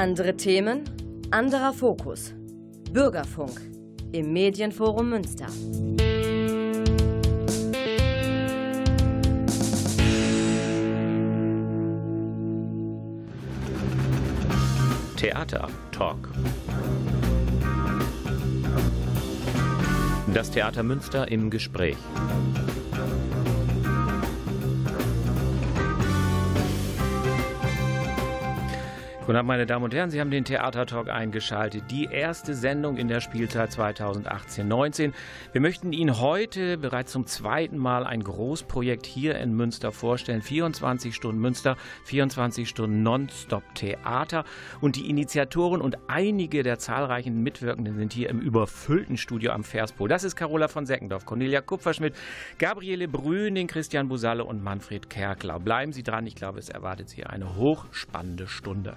Andere Themen, anderer Fokus. Bürgerfunk im Medienforum Münster. Theater Talk. Das Theater Münster im Gespräch. Guten Abend, meine Damen und Herren. Sie haben den Theatertalk eingeschaltet. Die erste Sendung in der Spielzeit 2018-19. Wir möchten Ihnen heute bereits zum zweiten Mal ein Großprojekt hier in Münster vorstellen. 24 Stunden Münster, 24 Stunden Nonstop-Theater. Und die Initiatoren und einige der zahlreichen Mitwirkenden sind hier im überfüllten Studio am Verspol. Das ist Carola von Seckendorf, Cornelia Kupferschmidt, Gabriele Brüning, Christian Busalle und Manfred Kerklau. Bleiben Sie dran. Ich glaube, es erwartet Sie eine hochspannende Stunde.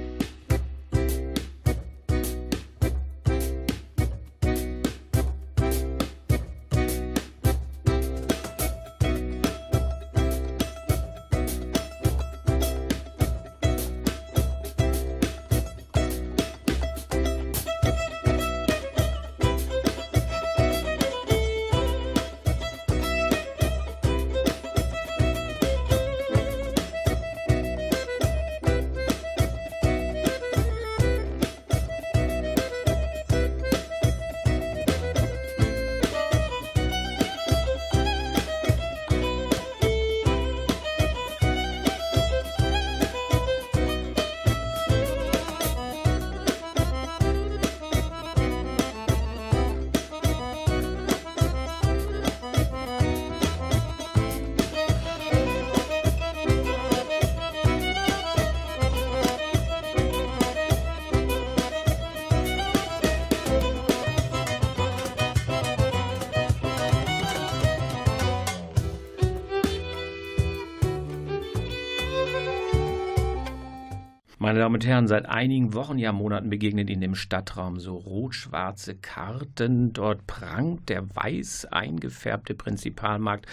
Meine Damen und Herren, seit einigen Wochen, ja Monaten begegnen Ihnen im Stadtraum so rot-schwarze Karten. Dort prangt der weiß eingefärbte Prinzipalmarkt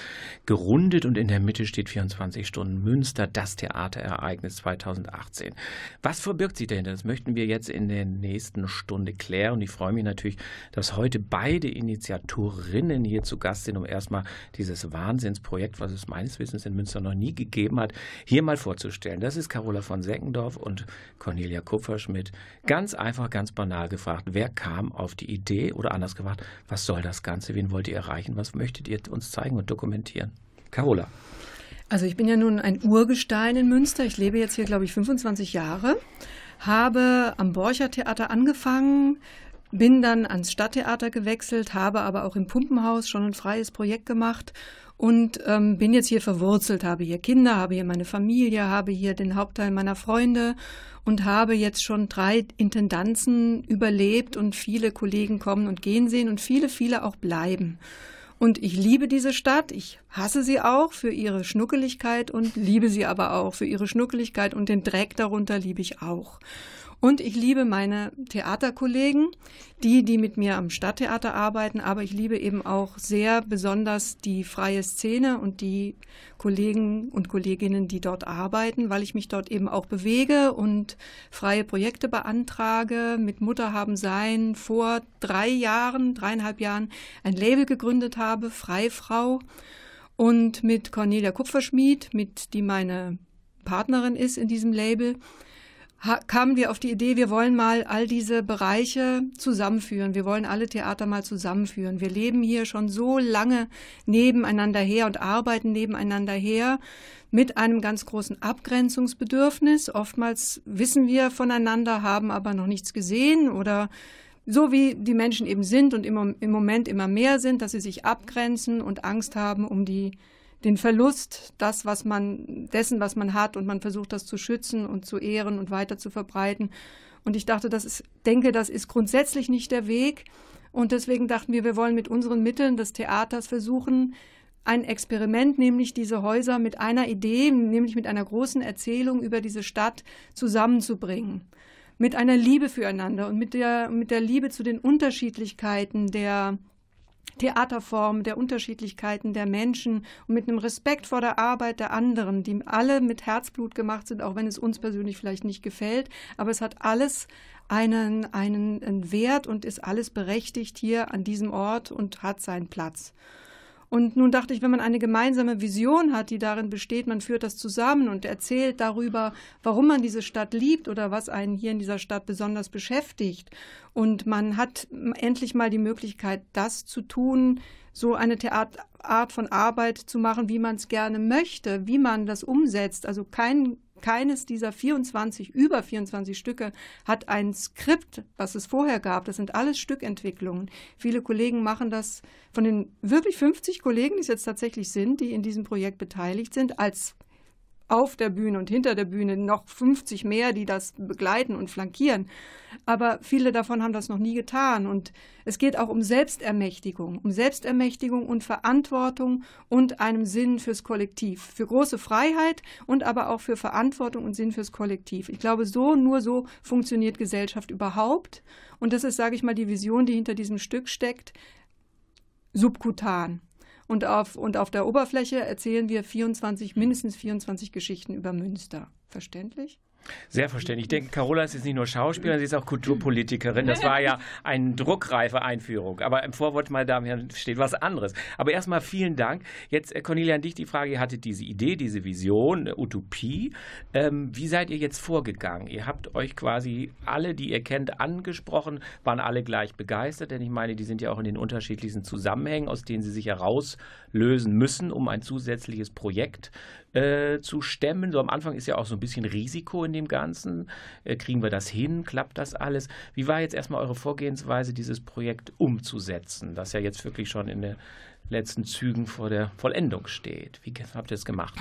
gerundet und in der Mitte steht 24 Stunden Münster, das Theaterereignis 2018. Was verbirgt sich dahinter? Das möchten wir jetzt in der nächsten Stunde klären. Und ich freue mich natürlich, dass heute beide Initiatorinnen hier zu Gast sind, um erstmal dieses Wahnsinnsprojekt, was es meines Wissens in Münster noch nie gegeben hat, hier mal vorzustellen. Das ist Carola von Seckendorf und Cornelia Kupferschmidt. Ganz einfach, ganz banal gefragt, wer kam auf die Idee oder anders gefragt, was soll das Ganze, wen wollt ihr erreichen, was möchtet ihr uns zeigen und dokumentieren? Carola. Also ich bin ja nun ein Urgestein in Münster. Ich lebe jetzt hier, glaube ich, 25 Jahre, habe am Borcher Theater angefangen, bin dann ans Stadttheater gewechselt, habe aber auch im Pumpenhaus schon ein freies Projekt gemacht und ähm, bin jetzt hier verwurzelt, habe hier Kinder, habe hier meine Familie, habe hier den Hauptteil meiner Freunde und habe jetzt schon drei Intendanzen überlebt und viele Kollegen kommen und gehen sehen und viele, viele auch bleiben. Und ich liebe diese Stadt, ich hasse sie auch für ihre Schnuckeligkeit und liebe sie aber auch für ihre Schnuckeligkeit und den Dreck darunter liebe ich auch. Und ich liebe meine Theaterkollegen, die, die mit mir am Stadttheater arbeiten, aber ich liebe eben auch sehr besonders die freie Szene und die Kollegen und Kolleginnen, die dort arbeiten, weil ich mich dort eben auch bewege und freie Projekte beantrage. Mit Mutter haben sein vor drei Jahren, dreieinhalb Jahren ein Label gegründet habe, Freifrau. Und mit Cornelia Kupferschmied, mit die meine Partnerin ist in diesem Label, kamen wir auf die Idee, wir wollen mal all diese Bereiche zusammenführen. Wir wollen alle Theater mal zusammenführen. Wir leben hier schon so lange nebeneinander her und arbeiten nebeneinander her mit einem ganz großen Abgrenzungsbedürfnis. Oftmals wissen wir voneinander, haben aber noch nichts gesehen oder so wie die Menschen eben sind und im Moment immer mehr sind, dass sie sich abgrenzen und Angst haben um die den Verlust, das, was man, dessen, was man hat, und man versucht das zu schützen und zu ehren und weiter zu verbreiten. Und ich dachte, das ist, denke, das ist grundsätzlich nicht der Weg. Und deswegen dachten wir, wir wollen mit unseren Mitteln des Theaters versuchen, ein Experiment, nämlich diese Häuser mit einer Idee, nämlich mit einer großen Erzählung über diese Stadt zusammenzubringen. Mit einer Liebe füreinander und mit der, mit der Liebe zu den Unterschiedlichkeiten der Theaterform, der Unterschiedlichkeiten der Menschen und mit einem Respekt vor der Arbeit der anderen, die alle mit Herzblut gemacht sind, auch wenn es uns persönlich vielleicht nicht gefällt. Aber es hat alles einen, einen, Wert und ist alles berechtigt hier an diesem Ort und hat seinen Platz. Und nun dachte ich, wenn man eine gemeinsame Vision hat, die darin besteht, man führt das zusammen und erzählt darüber, warum man diese Stadt liebt oder was einen hier in dieser Stadt besonders beschäftigt. Und man hat endlich mal die Möglichkeit, das zu tun, so eine Art von Arbeit zu machen, wie man es gerne möchte, wie man das umsetzt. Also kein keines dieser 24, über 24 Stücke hat ein Skript, was es vorher gab. Das sind alles Stückentwicklungen. Viele Kollegen machen das von den wirklich 50 Kollegen, die es jetzt tatsächlich sind, die in diesem Projekt beteiligt sind, als auf der Bühne und hinter der Bühne noch 50 mehr, die das begleiten und flankieren. Aber viele davon haben das noch nie getan. Und es geht auch um Selbstermächtigung, um Selbstermächtigung und Verantwortung und einem Sinn fürs Kollektiv, für große Freiheit und aber auch für Verantwortung und Sinn fürs Kollektiv. Ich glaube, so, nur so funktioniert Gesellschaft überhaupt. Und das ist, sage ich mal, die Vision, die hinter diesem Stück steckt, subkutan. Und auf, und auf der Oberfläche erzählen wir 24, mindestens 24 Geschichten über Münster. Verständlich? Sehr verständlich. Ich denke, Carola ist jetzt nicht nur Schauspielerin, sie ist auch Kulturpolitikerin. Das war ja eine druckreife Einführung. Aber im Vorwort, meine Damen und Herren, steht was anderes. Aber erstmal vielen Dank. Jetzt, äh, Cornelia, an dich die Frage. Ihr hattet diese Idee, diese Vision, Utopie. Ähm, wie seid ihr jetzt vorgegangen? Ihr habt euch quasi alle, die ihr kennt, angesprochen, waren alle gleich begeistert, denn ich meine, die sind ja auch in den unterschiedlichsten Zusammenhängen, aus denen sie sich herauslösen müssen, um ein zusätzliches Projekt äh, zu stemmen. So am Anfang ist ja auch so ein bisschen Risiko in dem Ganzen. Äh, kriegen wir das hin? Klappt das alles? Wie war jetzt erstmal eure Vorgehensweise, dieses Projekt umzusetzen, das ja jetzt wirklich schon in den letzten Zügen vor der Vollendung steht? Wie habt ihr es gemacht?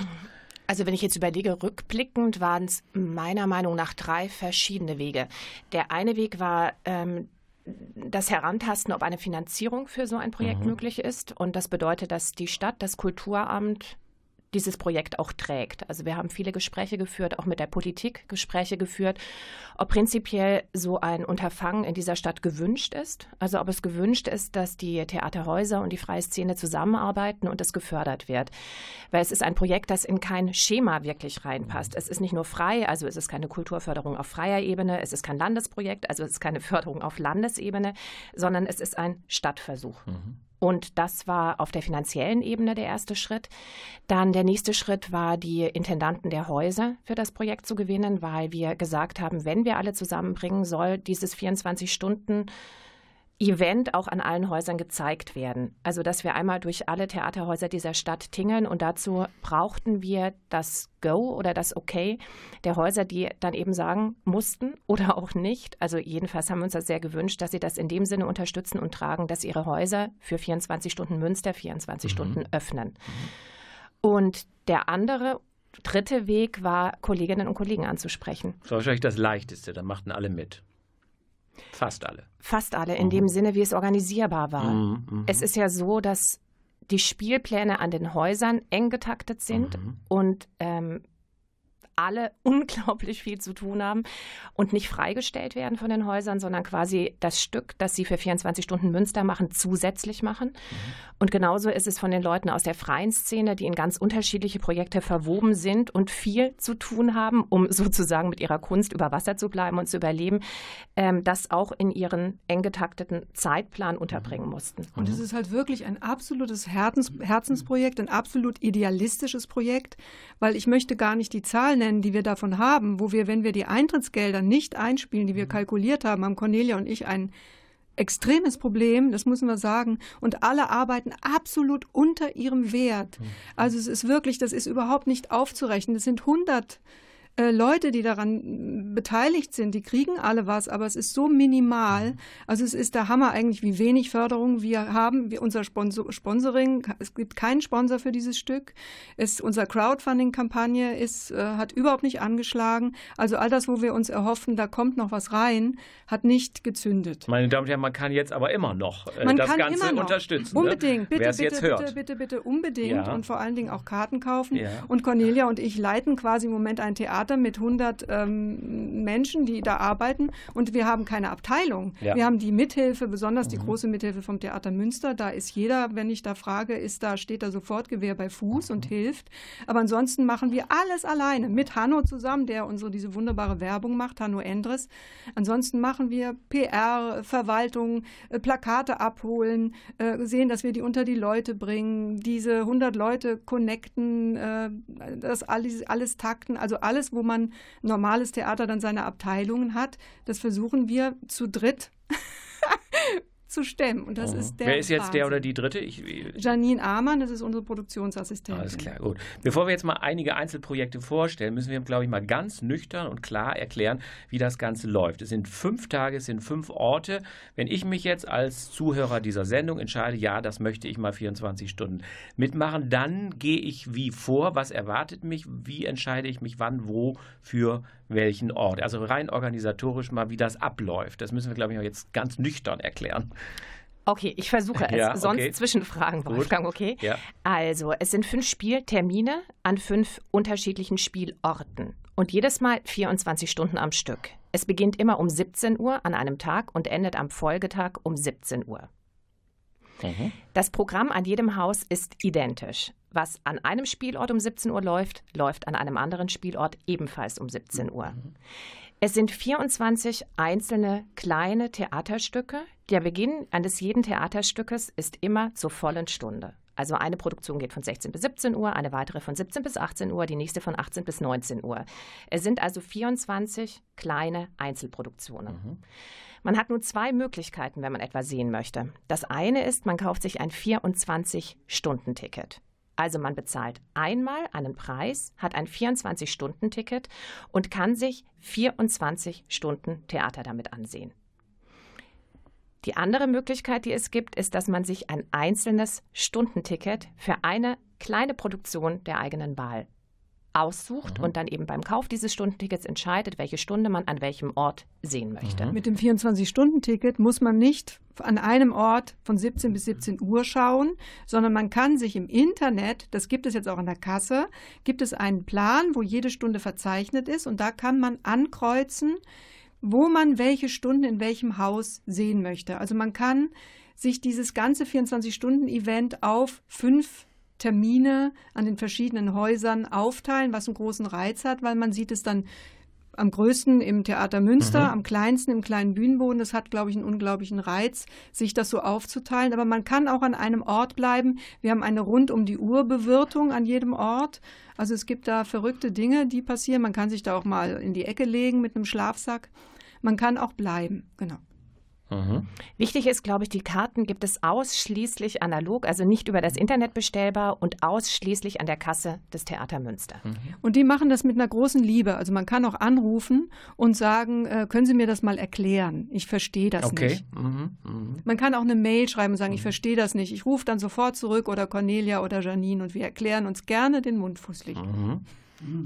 Also wenn ich jetzt überlege, rückblickend waren es meiner Meinung nach drei verschiedene Wege. Der eine Weg war ähm, das Herantasten, ob eine Finanzierung für so ein Projekt mhm. möglich ist. Und das bedeutet, dass die Stadt, das Kulturamt, dieses Projekt auch trägt. Also wir haben viele Gespräche geführt, auch mit der Politik Gespräche geführt, ob prinzipiell so ein Unterfangen in dieser Stadt gewünscht ist. Also ob es gewünscht ist, dass die Theaterhäuser und die freie Szene zusammenarbeiten und es gefördert wird. Weil es ist ein Projekt, das in kein Schema wirklich reinpasst. Es ist nicht nur frei, also es ist keine Kulturförderung auf freier Ebene, es ist kein Landesprojekt, also es ist keine Förderung auf Landesebene, sondern es ist ein Stadtversuch. Mhm. Und das war auf der finanziellen Ebene der erste Schritt. Dann der nächste Schritt war, die Intendanten der Häuser für das Projekt zu gewinnen, weil wir gesagt haben, wenn wir alle zusammenbringen, soll dieses 24 Stunden Event auch an allen Häusern gezeigt werden. Also, dass wir einmal durch alle Theaterhäuser dieser Stadt tingeln und dazu brauchten wir das Go oder das Okay der Häuser, die dann eben sagen mussten oder auch nicht. Also, jedenfalls haben wir uns das sehr gewünscht, dass sie das in dem Sinne unterstützen und tragen, dass ihre Häuser für 24 Stunden Münster 24 mhm. Stunden öffnen. Mhm. Und der andere dritte Weg war, Kolleginnen und Kollegen anzusprechen. Das war wahrscheinlich das Leichteste, da machten alle mit. Fast alle. Fast alle, in mhm. dem Sinne, wie es organisierbar war. Mhm, mh. Es ist ja so, dass die Spielpläne an den Häusern eng getaktet sind mhm. und ähm, alle unglaublich viel zu tun haben und nicht freigestellt werden von den Häusern, sondern quasi das Stück, das sie für 24 Stunden Münster machen, zusätzlich machen. Mhm. Und genauso ist es von den Leuten aus der freien Szene, die in ganz unterschiedliche Projekte verwoben sind und viel zu tun haben, um sozusagen mit ihrer Kunst über Wasser zu bleiben und zu überleben, ähm, das auch in ihren eng getakteten Zeitplan unterbringen mhm. mussten. Und es ist halt wirklich ein absolutes Herzens Herzensprojekt, ein absolut idealistisches Projekt, weil ich möchte gar nicht die Zahl nennen, nennen, die wir davon haben, wo wir, wenn wir die Eintrittsgelder nicht einspielen, die wir mhm. kalkuliert haben, haben Cornelia und ich ein extremes Problem, das müssen wir sagen. Und alle arbeiten absolut unter ihrem Wert. Mhm. Also es ist wirklich, das ist überhaupt nicht aufzurechnen. Das sind 100 äh, Leute, die daran beteiligt sind, die kriegen alle was, aber es ist so minimal. Also es ist der Hammer eigentlich, wie wenig Förderung wir haben. Wir, unser Sponsor, Sponsoring, es gibt keinen Sponsor für dieses Stück. Es, unser Crowdfunding-Kampagne ist, äh, hat überhaupt nicht angeschlagen. Also all das, wo wir uns erhoffen, da kommt noch was rein, hat nicht gezündet. Meine Damen und Herren, man kann jetzt aber immer noch äh, man das Ganze unterstützen. Ne? Unbedingt. Ne? Bitte, bitte, jetzt bitte, hört. bitte, bitte, bitte, unbedingt. Ja. Und vor allen Dingen auch Karten kaufen. Ja. Und Cornelia und ich leiten quasi im Moment ein Theater Theater mit 100 ähm, Menschen, die da arbeiten und wir haben keine Abteilung. Ja. Wir haben die Mithilfe, besonders die mhm. große Mithilfe vom Theater Münster. Da ist jeder, wenn ich da frage, ist da, steht da sofort Gewehr bei Fuß mhm. und hilft. Aber ansonsten machen wir alles alleine mit Hanno zusammen, der unsere diese wunderbare Werbung macht, Hanno Endres. Ansonsten machen wir PR, Verwaltung, äh, Plakate abholen, äh, sehen, dass wir die unter die Leute bringen, diese 100 Leute connecten, äh, das alles, alles takten, also alles, wo man normales Theater dann seine Abteilungen hat, das versuchen wir zu dritt zu stemmen. Und das mhm. ist der Wer ist jetzt Wahnsinn. der oder die dritte? Ich, Janine Amann, das ist unsere Produktionsassistentin. Alles klar, gut. Bevor wir jetzt mal einige Einzelprojekte vorstellen, müssen wir, glaube ich, mal ganz nüchtern und klar erklären, wie das Ganze läuft. Es sind fünf Tage, es sind fünf Orte. Wenn ich mich jetzt als Zuhörer dieser Sendung entscheide, ja, das möchte ich mal 24 Stunden mitmachen, dann gehe ich wie vor? Was erwartet mich? Wie entscheide ich mich wann, wo, für welchen Ort? Also rein organisatorisch mal, wie das abläuft. Das müssen wir, glaube ich, auch jetzt ganz nüchtern erklären. Okay, ich versuche es. Ja, okay. Sonst Zwischenfragen, Wolfgang, okay? Ja. Also, es sind fünf Spieltermine an fünf unterschiedlichen Spielorten und jedes Mal 24 Stunden am Stück. Es beginnt immer um 17 Uhr an einem Tag und endet am Folgetag um 17 Uhr. Mhm. Das Programm an jedem Haus ist identisch. Was an einem Spielort um 17 Uhr läuft, läuft an einem anderen Spielort ebenfalls um 17 Uhr. Mhm. Es sind 24 einzelne kleine Theaterstücke. Der Beginn eines jeden Theaterstückes ist immer zur vollen Stunde. Also eine Produktion geht von 16 bis 17 Uhr, eine weitere von 17 bis 18 Uhr, die nächste von 18 bis 19 Uhr. Es sind also 24 kleine Einzelproduktionen. Mhm. Man hat nur zwei Möglichkeiten, wenn man etwas sehen möchte. Das eine ist, man kauft sich ein 24-Stunden-Ticket. Also man bezahlt einmal einen Preis, hat ein 24-Stunden-Ticket und kann sich 24 Stunden Theater damit ansehen. Die andere Möglichkeit, die es gibt, ist, dass man sich ein einzelnes Stundenticket für eine kleine Produktion der eigenen Wahl aussucht mhm. und dann eben beim Kauf dieses Stundentickets entscheidet, welche Stunde man an welchem Ort sehen möchte. Mhm. Mit dem 24-Stunden-Ticket muss man nicht an einem Ort von 17 bis 17 Uhr schauen, sondern man kann sich im Internet, das gibt es jetzt auch an der Kasse, gibt es einen Plan, wo jede Stunde verzeichnet ist und da kann man ankreuzen, wo man welche Stunden in welchem Haus sehen möchte. Also man kann sich dieses ganze 24-Stunden-Event auf fünf Termine an den verschiedenen Häusern aufteilen, was einen großen Reiz hat, weil man sieht es dann am größten im Theater Münster, mhm. am kleinsten im kleinen Bühnenboden. Das hat, glaube ich, einen unglaublichen Reiz, sich das so aufzuteilen. Aber man kann auch an einem Ort bleiben. Wir haben eine rund um die Uhr Bewirtung an jedem Ort. Also es gibt da verrückte Dinge, die passieren. Man kann sich da auch mal in die Ecke legen mit einem Schlafsack. Man kann auch bleiben, genau. Mhm. Wichtig ist, glaube ich, die Karten gibt es ausschließlich analog, also nicht über das Internet bestellbar und ausschließlich an der Kasse des Theater Münster. Mhm. Und die machen das mit einer großen Liebe. Also man kann auch anrufen und sagen, äh, können Sie mir das mal erklären? Ich verstehe das okay. nicht. Mhm. mhm. Man kann auch eine Mail schreiben und sagen, ich verstehe das nicht. Ich rufe dann sofort zurück oder Cornelia oder Janine und wir erklären uns gerne den Mund fußlich. Mhm.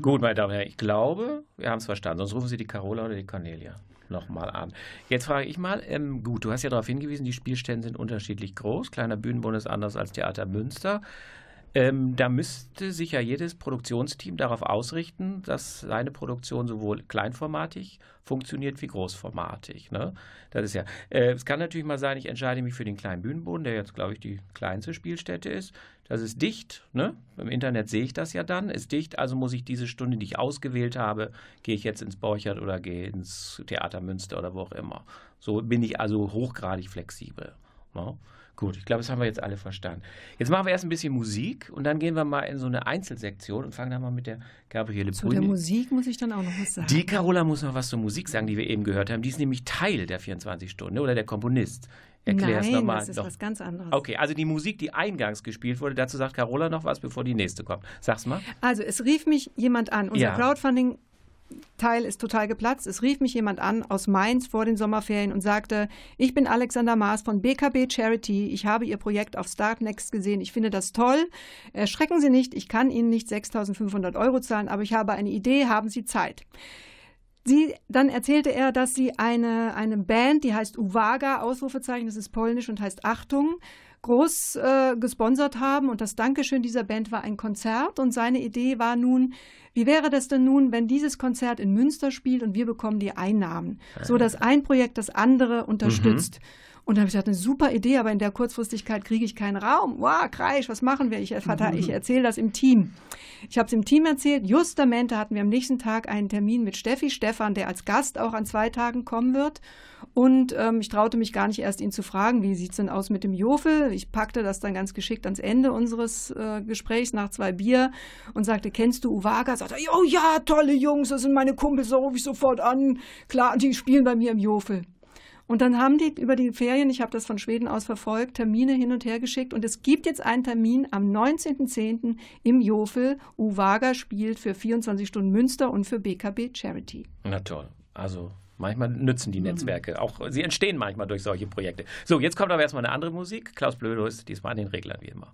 Gut, meine Damen und Herren, ich glaube, wir haben es verstanden. Sonst rufen Sie die Carola oder die Cornelia nochmal an. Jetzt frage ich mal, ähm, gut, du hast ja darauf hingewiesen, die Spielstände sind unterschiedlich groß. Kleiner Bühnenbund ist anders als Theater Münster. Ähm, da müsste sich ja jedes Produktionsteam darauf ausrichten, dass seine Produktion sowohl kleinformatig funktioniert wie großformatig. Ne? Das ist ja. Äh, es kann natürlich mal sein, ich entscheide mich für den kleinen Bühnenboden, der jetzt, glaube ich, die kleinste Spielstätte ist. Das ist dicht. Ne? Im Internet sehe ich das ja dann. Ist dicht, also muss ich diese Stunde, die ich ausgewählt habe, gehe ich jetzt ins Borchert oder gehe ins Theater Münster oder wo auch immer. So bin ich also hochgradig flexibel. Ne? Gut, ich glaube, das haben wir jetzt alle verstanden. Jetzt machen wir erst ein bisschen Musik und dann gehen wir mal in so eine Einzelsektion und fangen dann mal mit der Gabriele Zu Bruni. der Musik muss ich dann auch noch was sagen. Die Carola muss noch was zur Musik sagen, die wir eben gehört haben. Die ist nämlich Teil der 24 Stunden oder der Komponist. Erklär es nochmal. Das ist noch. was ganz anderes. Okay, also die Musik, die eingangs gespielt wurde, dazu sagt Carola noch was, bevor die nächste kommt. Sag's mal. Also, es rief mich jemand an. Unser ja. Crowdfunding Teil ist total geplatzt. Es rief mich jemand an aus Mainz vor den Sommerferien und sagte, ich bin Alexander Maas von BKB Charity. Ich habe Ihr Projekt auf Startnext gesehen. Ich finde das toll. Erschrecken Sie nicht, ich kann Ihnen nicht 6.500 Euro zahlen, aber ich habe eine Idee. Haben Sie Zeit? Sie, dann erzählte er, dass sie eine, eine Band, die heißt Uwaga, Ausrufezeichen, das ist polnisch und heißt Achtung, groß äh, gesponsert haben. Und das Dankeschön dieser Band war ein Konzert. Und seine Idee war nun, wie wäre das denn nun, wenn dieses Konzert in Münster spielt und wir bekommen die Einnahmen, so dass ein Projekt das andere unterstützt. Mhm. Und dann habe ich gesagt, eine super Idee, aber in der Kurzfristigkeit kriege ich keinen Raum. Wow, Kreisch, was machen wir? Ich, ich erzähle das im Team. Ich habe es im Team erzählt. Justamente hatten wir am nächsten Tag einen Termin mit Steffi Stefan, der als Gast auch an zwei Tagen kommen wird. Und ähm, ich traute mich gar nicht erst, ihn zu fragen, wie sieht es denn aus mit dem Jofel? Ich packte das dann ganz geschickt ans Ende unseres äh, Gesprächs nach zwei Bier und sagte, kennst du Uwaga? Sagte oh ja, tolle Jungs, das sind meine Kumpels, da rufe ich sofort an. Klar, die spielen bei mir im Jofel. Und dann haben die über die Ferien, ich habe das von Schweden aus verfolgt, Termine hin und her geschickt. Und es gibt jetzt einen Termin am 19.10. im Jofel. Uwaga spielt für 24 Stunden Münster und für BKB Charity. Na toll. Also Manchmal nützen die mhm. Netzwerke. Auch sie entstehen manchmal durch solche Projekte. So, jetzt kommt aber erstmal eine andere Musik. Klaus Blödo ist diesmal an den Reglern wie immer.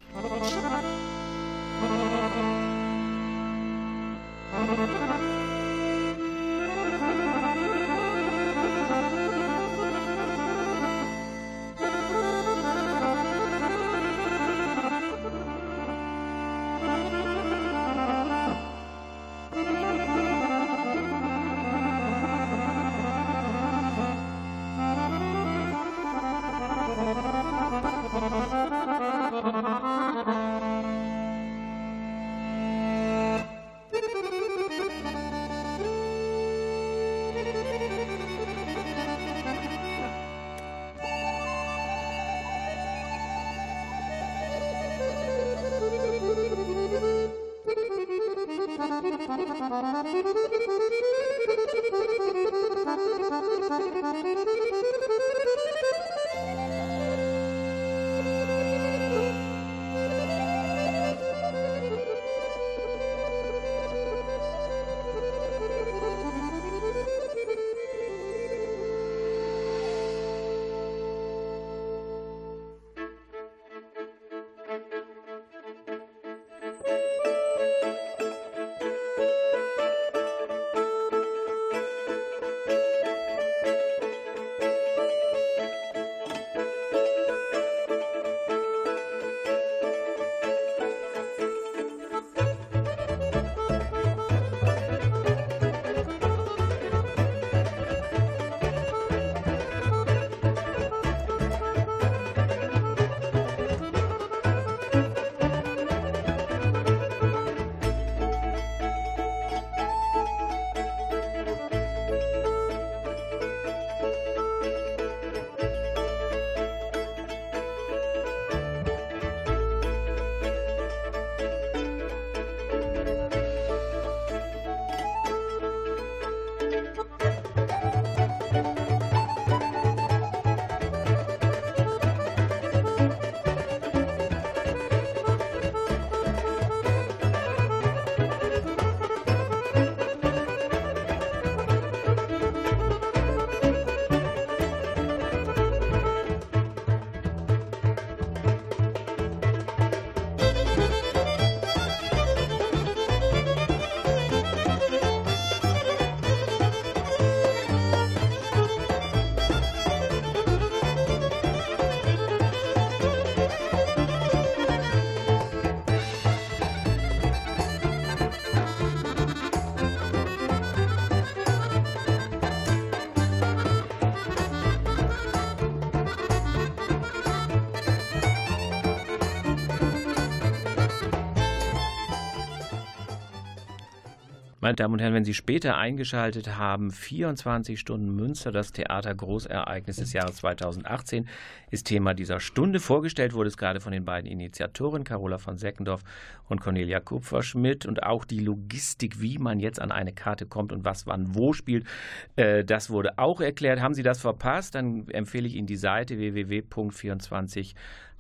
Meine Damen und Herren, wenn Sie später eingeschaltet haben, 24 Stunden Münster, das Theater Großereignis des Jahres 2018, ist Thema dieser Stunde. Vorgestellt wurde es gerade von den beiden Initiatoren, Carola von Seckendorf und Cornelia Kupferschmidt. Und auch die Logistik, wie man jetzt an eine Karte kommt und was wann wo spielt, äh, das wurde auch erklärt. Haben Sie das verpasst, dann empfehle ich Ihnen die Seite www.24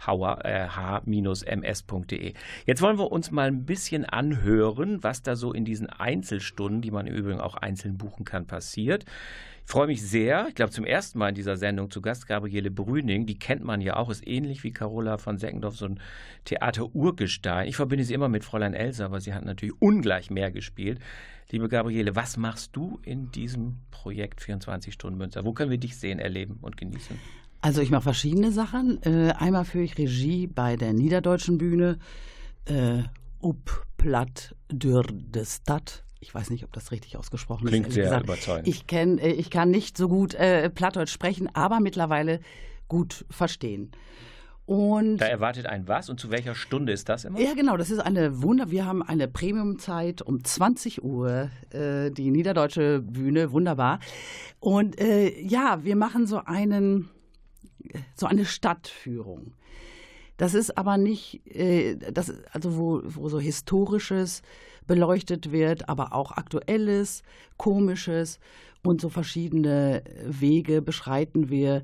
h-ms.de. Jetzt wollen wir uns mal ein bisschen anhören, was da so in diesen Einzelstunden, die man im Übrigen auch einzeln buchen kann, passiert. Ich freue mich sehr. Ich glaube, zum ersten Mal in dieser Sendung zu Gast Gabriele Brüning. Die kennt man ja auch, ist ähnlich wie Carola von Seckendorf, so ein Theater-Urgestein. Ich verbinde sie immer mit Fräulein Elsa, aber sie hat natürlich ungleich mehr gespielt. Liebe Gabriele, was machst du in diesem Projekt 24 Stunden Münster? Wo können wir dich sehen, erleben und genießen? Also ich mache verschiedene Sachen. Äh, einmal führe ich Regie bei der Niederdeutschen Bühne äh, Up Platt Dür de Stadt. Ich weiß nicht, ob das richtig ausgesprochen Klingt ist. sehr gesagt. überzeugend. Ich, kenn, äh, ich kann nicht so gut äh, Plattdeutsch sprechen, aber mittlerweile gut verstehen. Und Da erwartet ein was und zu welcher Stunde ist das immer? ja, genau, das ist eine Wunder. Wir haben eine Premiumzeit um 20 Uhr, äh, die Niederdeutsche Bühne, wunderbar. Und äh, ja, wir machen so einen, so eine Stadtführung. Das ist aber nicht, äh, das, also wo, wo so Historisches beleuchtet wird, aber auch Aktuelles, Komisches und so verschiedene Wege beschreiten wir,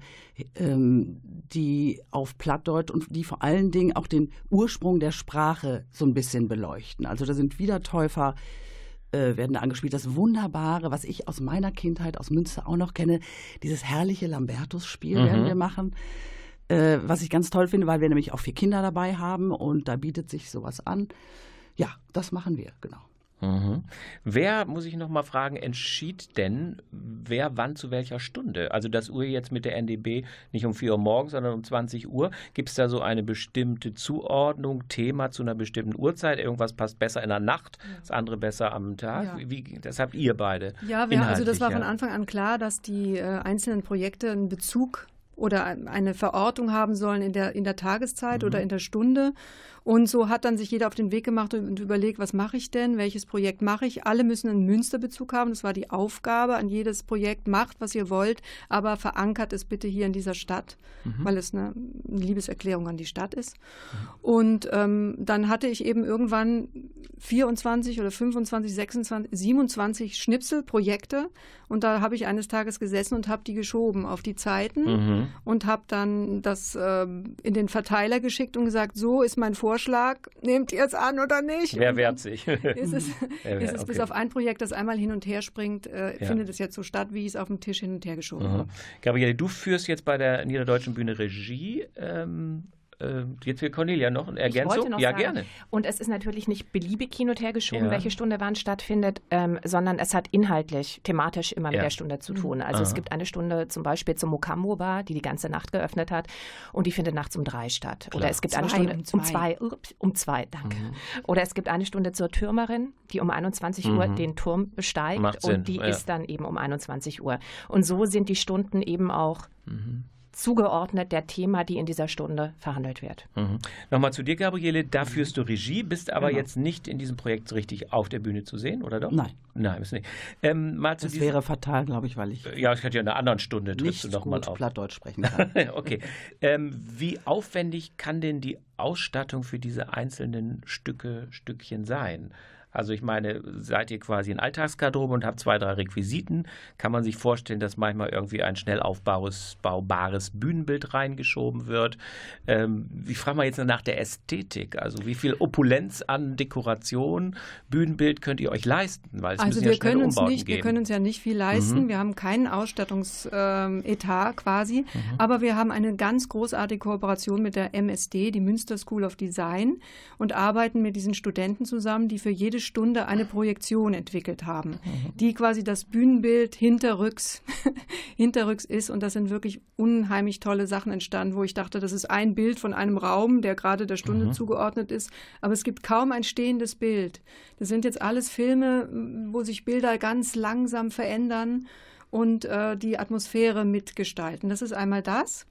ähm, die auf Plattdeutsch und die vor allen Dingen auch den Ursprung der Sprache so ein bisschen beleuchten. Also da sind Wiedertäufer, äh, werden da angespielt. Das Wunderbare, was ich aus meiner Kindheit aus Münster auch noch kenne, dieses herrliche Lambertus-Spiel Mhm. werden wir machen. Äh, was ich ganz toll finde, weil wir nämlich auch vier Kinder dabei haben und da bietet sich sowas an. Ja, das machen wir, genau. Mhm. Wer, muss ich noch mal fragen, entschied denn, wer wann zu welcher Stunde? Also das Uhr jetzt mit der NDB nicht um 4 Uhr morgens, sondern um 20 Uhr. Gibt es da so eine bestimmte Zuordnung, Thema zu einer bestimmten Uhrzeit? Irgendwas passt besser in der Nacht, das andere besser am Tag? Ja. Wie, das habt ihr beide. Ja, wir, also das war von ja. Anfang an klar, dass die äh, einzelnen Projekte einen Bezug oder ein- eine Verortung haben sollen in der, in der Tageszeit Mhm. oder in der Stunde. Und so hat dann sich jeder auf den Weg gemacht und überlegt, was mache ich denn, welches Projekt mache ich. Alle müssen einen Münsterbezug haben. Das war die Aufgabe an jedes Projekt. Macht, was ihr wollt, aber verankert es bitte hier in dieser Stadt, Mhm. weil es eine, Liebeserklärung an die Stadt ist. Und ähm, dann hatte ich eben irgendwann 24 oder 25, 26, 27 Schnipselprojekte und da habe ich eines Tages gesessen und habe die geschoben auf die Zeiten Mhm. und habe dann das ähm, in den Verteiler geschickt und gesagt, so ist mein Vorschlag, nehmt ihr es an oder nicht? Wer wehrt sich? Ist es, Wer ist wehrt- es bis okay. auf ein Projekt, das einmal hin und her springt, äh, Ja. findet es jetzt so statt, wie ich es auf dem Tisch hin und her geschoben Mhm. habe. Gabriele, du führst jetzt bei der Niederdeutschen Bühne Regie. Ähm, äh, jetzt will Cornelia noch eine Ergänzung. noch ja, sagen, gerne. Und es ist natürlich nicht beliebig hin und her geschoben, Ja. welche Stunde wann stattfindet, ähm, sondern es hat inhaltlich, thematisch immer mit Ja. der Stunde zu tun. Also Aha. es gibt eine Stunde zum Beispiel zum Mokambo Bar, die die ganze Nacht geöffnet hat und die findet nachts um drei statt. Oder es gibt eine Zwei, Stunde um um zwei. zwei, ups, um zwei, danke. Mhm. Oder es gibt eine Stunde zur Türmerin, die um 21 Uhr Mhm. den Turm besteigt Macht Sinn, und die ja. ist dann eben um 21 Uhr. Und so sind die Stunden eben auch Mhm. Zugeordnet der Thema, die in dieser Stunde verhandelt wird. Mhm. Nochmal zu dir, Gabriele. Da führst du Regie, bist aber Genau. jetzt nicht in diesem Projekt so richtig auf der Bühne zu sehen, oder doch? Nein. Nein, bist du nicht. Ähm, mal zu Das wäre fatal, glaube ich, weil ich ja, ich hatte ja in einer anderen Stunde, trittst nicht du noch mal gut auf. Plattdeutsch sprechen kann. okay. Ähm, wie aufwendig kann denn die Ausstattung für diese einzelnen Stücke, Stückchen sein? Also ich meine, seid ihr quasi in Alltagsgarderobe und habt zwei, drei Requisiten? Kann man sich vorstellen, dass manchmal irgendwie ein schnell aufbaubares baubares Bühnenbild reingeschoben wird? Ähm, ich frage mal jetzt nach der Ästhetik. Also wie viel Opulenz an Dekoration, Bühnenbild könnt ihr euch leisten? Weil es Also wir ja können uns Umbauten nicht, wir können uns ja nicht viel leisten. Mhm. Wir haben keinen Ausstattungsetat quasi, aber wir haben eine ganz großartige Kooperation mit der MSD, die Münster School of Design, und arbeiten mit diesen Studenten zusammen, die für jede Stunde eine Projektion entwickelt haben, die quasi das Bühnenbild hinterrücks, hinterrücks ist. Und das sind wirklich unheimlich tolle Sachen entstanden, wo ich dachte, das ist ein Bild von einem Raum, der gerade der Stunde zugeordnet ist. Aber es gibt kaum ein stehendes Bild. Das sind jetzt alles Filme, wo sich Bilder ganz langsam verändern und äh, die Atmosphäre mitgestalten. Das ist einmal das.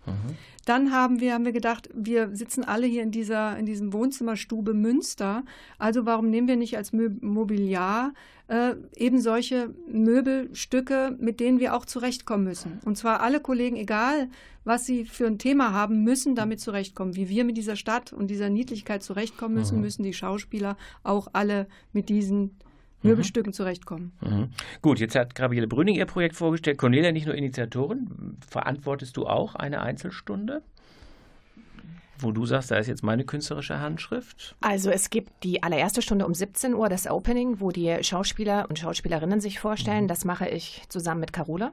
Dann haben wir, haben wir gedacht, wir sitzen alle hier in dieser, in diesem Wohnzimmerstube Münster. Also warum nehmen wir nicht als Mö Mobiliar äh, eben solche Möbelstücke, mit denen wir auch zurechtkommen müssen? Und zwar alle Kollegen, egal was sie für ein Thema haben, müssen damit zurechtkommen. Wie wir mit dieser Stadt und dieser Niedlichkeit zurechtkommen müssen, müssen die Schauspieler auch alle mit diesen Möbelstücken zurechtkommen. Mhm. Gut, jetzt hat Gabriele Brüning ihr Projekt vorgestellt. Cornelia, nicht nur Initiatorin, verantwortest du auch eine Einzelstunde? Wo du sagst, da ist jetzt meine künstlerische Handschrift. Also es gibt die allererste Stunde um 17 Uhr, das Opening, wo die Schauspieler und Schauspielerinnen sich vorstellen. Das mache ich zusammen mit Carola.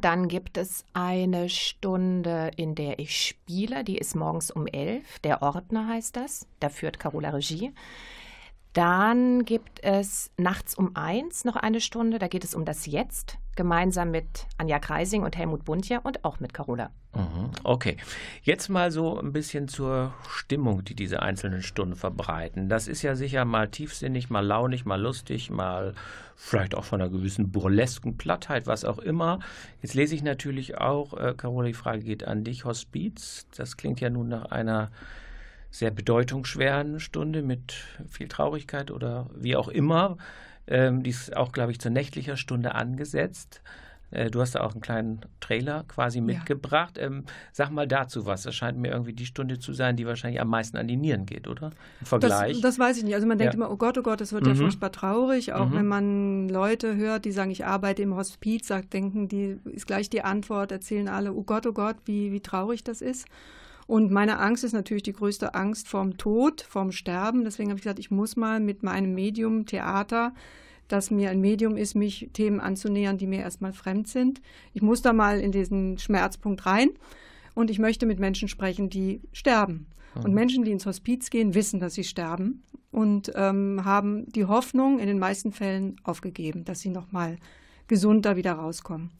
Dann gibt es eine Stunde, in der ich spiele. Die ist morgens um 11. Der Ordner heißt das. Da führt Carola Regie. Dann gibt es nachts um eins noch eine Stunde. Da geht es um das Jetzt. gemeinsam mit Anja Kreising und Helmut Buntje und auch mit Carola. Mhm, okay, jetzt mal so ein bisschen zur Stimmung, die diese einzelnen Stunden verbreiten. Das ist ja sicher mal tiefsinnig, mal launig, mal lustig, mal vielleicht auch von einer gewissen burlesken Plattheit, was auch immer. Jetzt lese ich natürlich auch, äh, Carola, die Frage geht an dich, Hospiz. Das klingt ja nun nach einer sehr bedeutungsschweren Stunde mit viel Traurigkeit oder wie auch immer. Ähm, die ist auch, glaube ich, zur nächtlicher Stunde angesetzt. Äh, du hast da auch einen kleinen Trailer quasi mitgebracht. Ja. Ähm, sag mal dazu was. Das scheint mir irgendwie die Stunde zu sein, die wahrscheinlich am meisten an die Nieren geht, oder? Im Vergleich. Das, das weiß ich nicht. Also man denkt ja. immer, oh Gott, oh Gott, das wird mhm. ja furchtbar traurig. Auch mhm. wenn man Leute hört, die sagen, ich arbeite im Hospiz, sagt, denken die, ist gleich die Antwort, erzählen alle, oh Gott, oh Gott, wie, wie traurig das ist. Und meine Angst ist natürlich die größte Angst vorm Tod, vorm Sterben. Deswegen habe ich gesagt, ich muss mal mit meinem Medium Theater das mir ein Medium ist, mich Themen anzunähern, die mir erstmal fremd sind. Ich muss da mal in diesen Schmerzpunkt rein und ich möchte mit Menschen sprechen, die sterben. Mhm. Und Menschen, die ins Hospiz gehen, wissen, dass sie sterben und ähm, haben die Hoffnung in den meisten Fällen aufgegeben, dass sie nochmal gesund da wieder rauskommen.